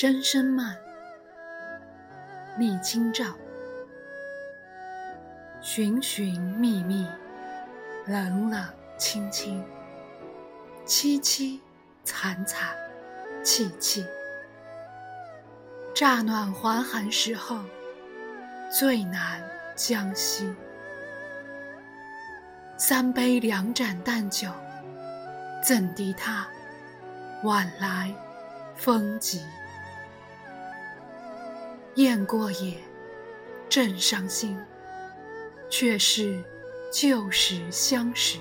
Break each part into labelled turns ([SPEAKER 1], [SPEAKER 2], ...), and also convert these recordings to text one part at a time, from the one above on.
[SPEAKER 1] 声声慢，密清照，寻寻觅觅，冷冷清清，凄凄惨惨，戚戚。乍暖还寒时候，最难将息。三杯两盏淡酒，怎敌他晚来风急？雁过也，正伤心，却是旧时相识。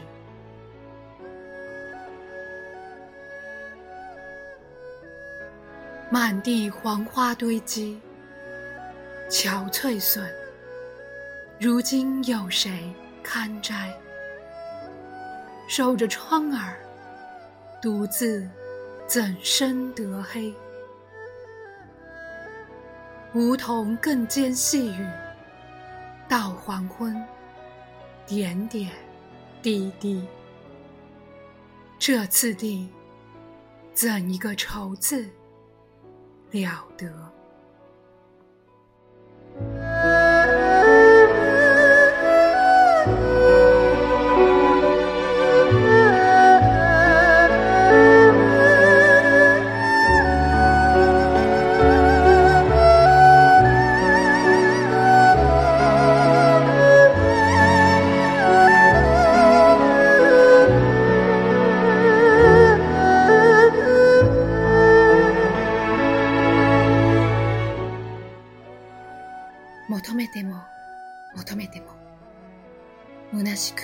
[SPEAKER 1] 满地黄花堆积，憔悴损。如今有谁堪摘？守着窗儿，独自怎生得黑？梧桐更兼细雨，到黄昏，点点滴滴。这次第，怎一个愁字了得！求めても求めても虚しく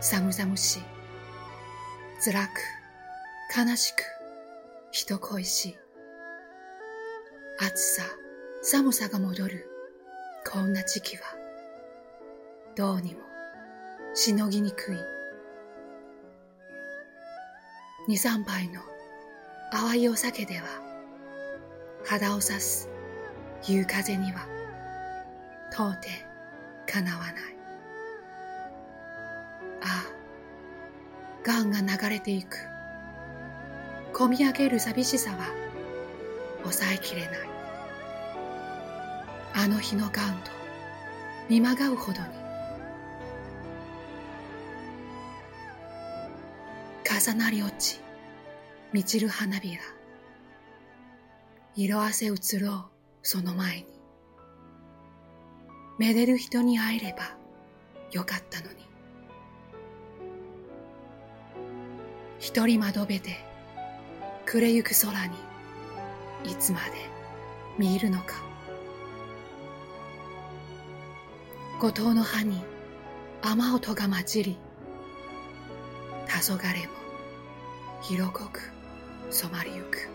[SPEAKER 1] 寒々しい辛く悲しく人恋しい暑さ寒さが戻るこんな時期はどうにもしのぎにくい。二三杯の淡いお酒では肌を刺す夕風には到底かなわない。ああガンが流れていく。こみ上げる寂しさは抑えきれない。あの日のガンと見まがうほどに重なり落ち満ちる花びら。色あせ移ろうその前に。めでる人に会えればよかったのに。一人窓辺で暮れゆく空にいつまで見入るのか。五島の葉に雨音が混じり黄昏も色濃く染まりゆく。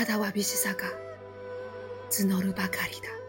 [SPEAKER 1] ただわびしさが募るばかりだ。